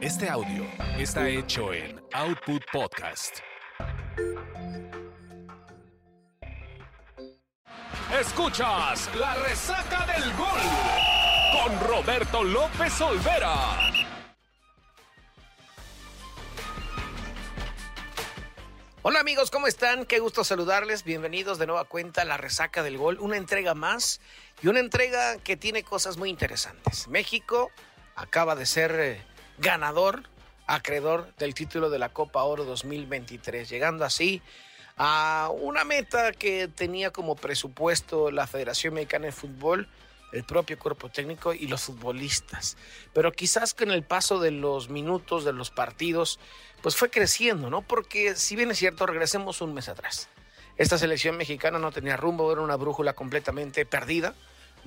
Este audio está hecho en Output Podcast. Escuchas la resaca del gol con Roberto López Olvera. Hola amigos, ¿cómo están? Qué gusto saludarles. Bienvenidos de nueva cuenta a la resaca del gol, una entrega más y una entrega que tiene cosas muy interesantes. México acaba de ser eh, ganador, acreedor del título de la Copa Oro 2023, llegando así a una meta que tenía como presupuesto la Federación Mexicana de Fútbol, el propio cuerpo técnico y los futbolistas. Pero quizás con el paso de los minutos, de los partidos, pues fue creciendo, ¿no? Porque si bien es cierto, regresemos un mes atrás. Esta selección mexicana no tenía rumbo, era una brújula completamente perdida.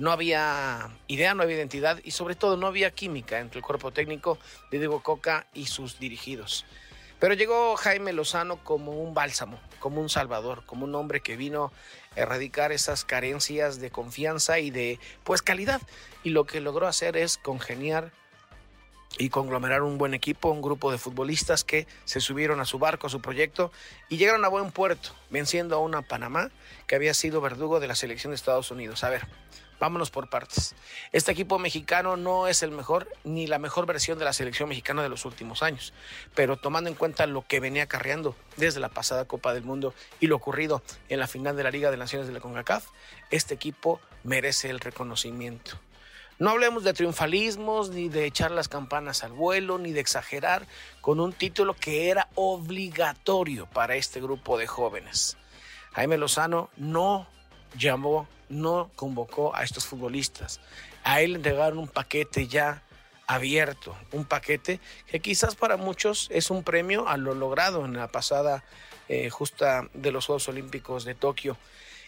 No había idea, no había identidad y sobre todo no había química entre el cuerpo técnico de Diego Coca y sus dirigidos. Pero llegó Jaime Lozano como un bálsamo, como un salvador, como un hombre que vino a erradicar esas carencias de confianza y de pues calidad. Y lo que logró hacer es congeniar y conglomerar un buen equipo, un grupo de futbolistas que se subieron a su barco, a su proyecto y llegaron a buen puerto, venciendo a una Panamá que había sido verdugo de la selección de Estados Unidos. A ver, Vámonos por partes. Este equipo mexicano no es el mejor ni la mejor versión de la selección mexicana de los últimos años, pero tomando en cuenta lo que venía acarreando desde la pasada Copa del Mundo y lo ocurrido en la final de la Liga de Naciones de la CONCACAF, este equipo merece el reconocimiento. No hablemos de triunfalismos, ni de echar las campanas al vuelo, ni de exagerar con un título que era obligatorio para este grupo de jóvenes. Jaime Lozano no llamó no convocó a estos futbolistas. A él le entregaron un paquete ya abierto, un paquete que quizás para muchos es un premio a lo logrado en la pasada eh, justa de los Juegos Olímpicos de Tokio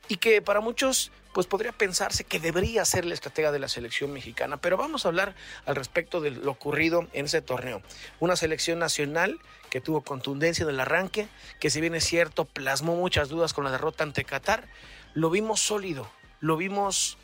y que para muchos pues podría pensarse que debería ser la estratega de la selección mexicana, pero vamos a hablar al respecto de lo ocurrido en ese torneo. Una selección nacional que tuvo contundencia en el arranque, que si bien es cierto plasmó muchas dudas con la derrota ante Qatar, lo vimos sólido, lo vimos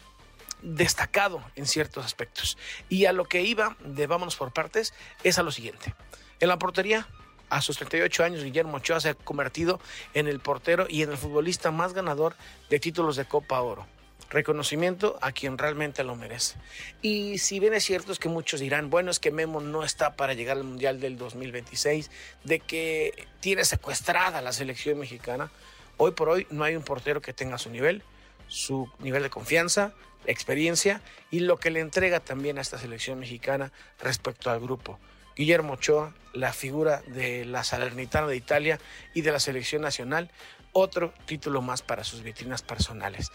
destacado en ciertos aspectos. Y a lo que iba de vámonos por partes es a lo siguiente. En la portería, a sus 38 años, Guillermo Ochoa se ha convertido en el portero y en el futbolista más ganador de títulos de Copa Oro. Reconocimiento a quien realmente lo merece. Y si bien es cierto es que muchos dirán, bueno, es que Memo no está para llegar al Mundial del 2026, de que tiene secuestrada la selección mexicana, hoy por hoy no hay un portero que tenga su nivel su nivel de confianza, experiencia y lo que le entrega también a esta selección mexicana respecto al grupo. Guillermo Ochoa, la figura de la Salernitana de Italia y de la selección nacional, otro título más para sus vitrinas personales.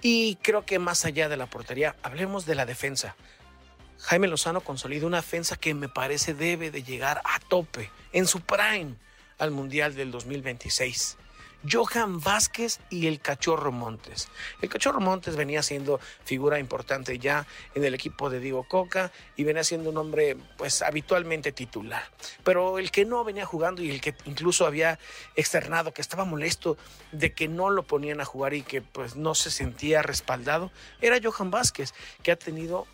Y creo que más allá de la portería, hablemos de la defensa. Jaime Lozano consolida una defensa que me parece debe de llegar a tope, en su prime, al Mundial del 2026. Johan Vázquez y el Cachorro Montes. El Cachorro Montes venía siendo figura importante ya en el equipo de Diego Coca y venía siendo un hombre pues habitualmente titular. Pero el que no venía jugando y el que incluso había externado que estaba molesto de que no lo ponían a jugar y que pues no se sentía respaldado era Johan Vázquez, que ha tenido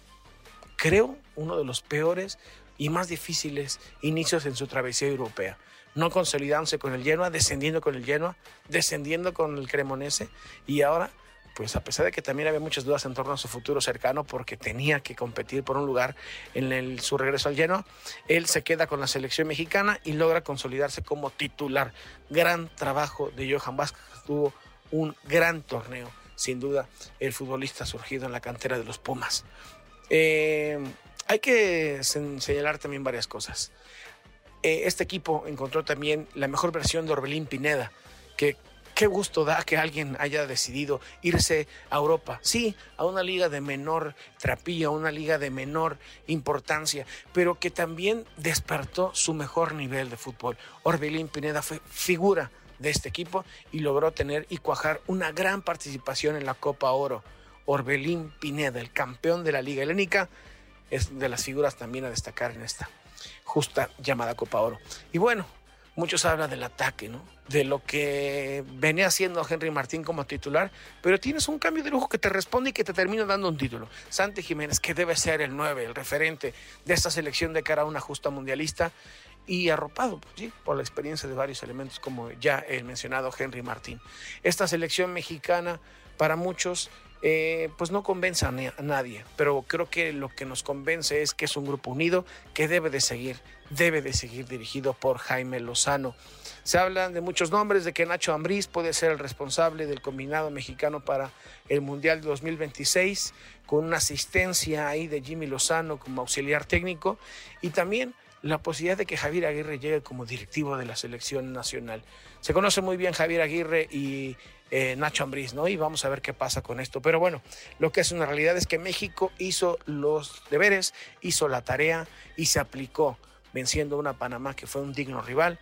creo uno de los peores y más difíciles inicios en su travesía europea no consolidándose con el Genoa, descendiendo con el Genoa, descendiendo con el Cremonese y ahora pues a pesar de que también había muchas dudas en torno a su futuro cercano porque tenía que competir por un lugar en su regreso al Genoa, él se queda con la selección mexicana y logra consolidarse como titular. Gran trabajo de Johan Vázquez, tuvo un gran torneo, sin duda, el futbolista surgido en la cantera de los Pumas. Eh, hay que señalar también varias cosas. Eh, este equipo encontró también la mejor versión de Orbelín Pineda, que qué gusto da que alguien haya decidido irse a Europa. Sí, a una liga de menor trapilla, a una liga de menor importancia, pero que también despertó su mejor nivel de fútbol. Orbelín Pineda fue figura de este equipo y logró tener y cuajar una gran participación en la Copa Oro. Orbelín Pineda, el campeón de la Liga Helénica, es de las figuras también a destacar en esta justa llamada Copa Oro. Y bueno, muchos hablan del ataque, ¿no? De lo que venía haciendo Henry Martín como titular, pero tienes un cambio de lujo que te responde y que te termina dando un título. Santi Jiménez, que debe ser el 9, el referente de esta selección de cara a una justa mundialista y arropado pues, ¿sí? por la experiencia de varios elementos como ya el mencionado Henry Martín. Esta selección mexicana para muchos eh, pues no convence a, nadie, pero creo que lo que nos convence es que es un grupo unido que debe de seguir, debe de seguir dirigido por Jaime Lozano. Se hablan de muchos nombres, de que Nacho Ambriz puede ser el responsable del combinado mexicano para el Mundial de 2026, con una asistencia ahí de Jimmy Lozano como auxiliar técnico, y también la posibilidad de que Javier Aguirre llegue como directivo de la selección nacional. Se conoce muy bien Javier Aguirre y eh, Nacho Ambriz, ¿no? Y vamos a ver qué pasa con esto. Pero bueno, lo que es una realidad es que México hizo los deberes, hizo la tarea y se aplicó, venciendo a una Panamá que fue un digno rival.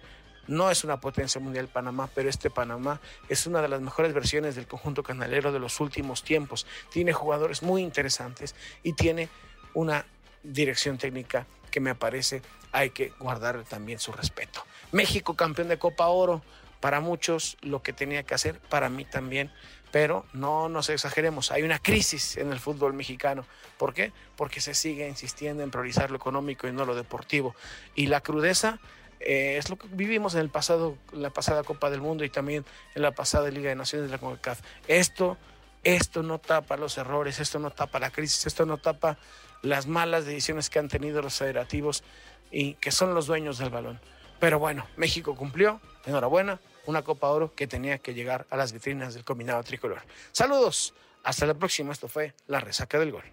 No es una potencia mundial Panamá, pero este Panamá es una de las mejores versiones del conjunto canalero de los últimos tiempos. Tiene jugadores muy interesantes y tiene una dirección técnica que me parece hay que guardar también su respeto. México campeón de Copa Oro, para muchos lo que tenía que hacer, para mí también, pero no nos exageremos, hay una crisis en el fútbol mexicano. ¿Por qué? Porque se sigue insistiendo en priorizar lo económico y no lo deportivo. Y la crudeza eh, es lo que vivimos en el pasado, la pasada Copa del Mundo y también en la pasada Liga de Naciones de la CONCACAF. Esto, esto no tapa los errores, esto no tapa la crisis, esto no tapa las malas decisiones que han tenido los federativos y que son los dueños del balón. Pero bueno, México cumplió, enhorabuena, una Copa Oro que tenía que llegar a las vitrinas del combinado tricolor. Saludos, hasta la próxima. Esto fue La Resaca del Gol.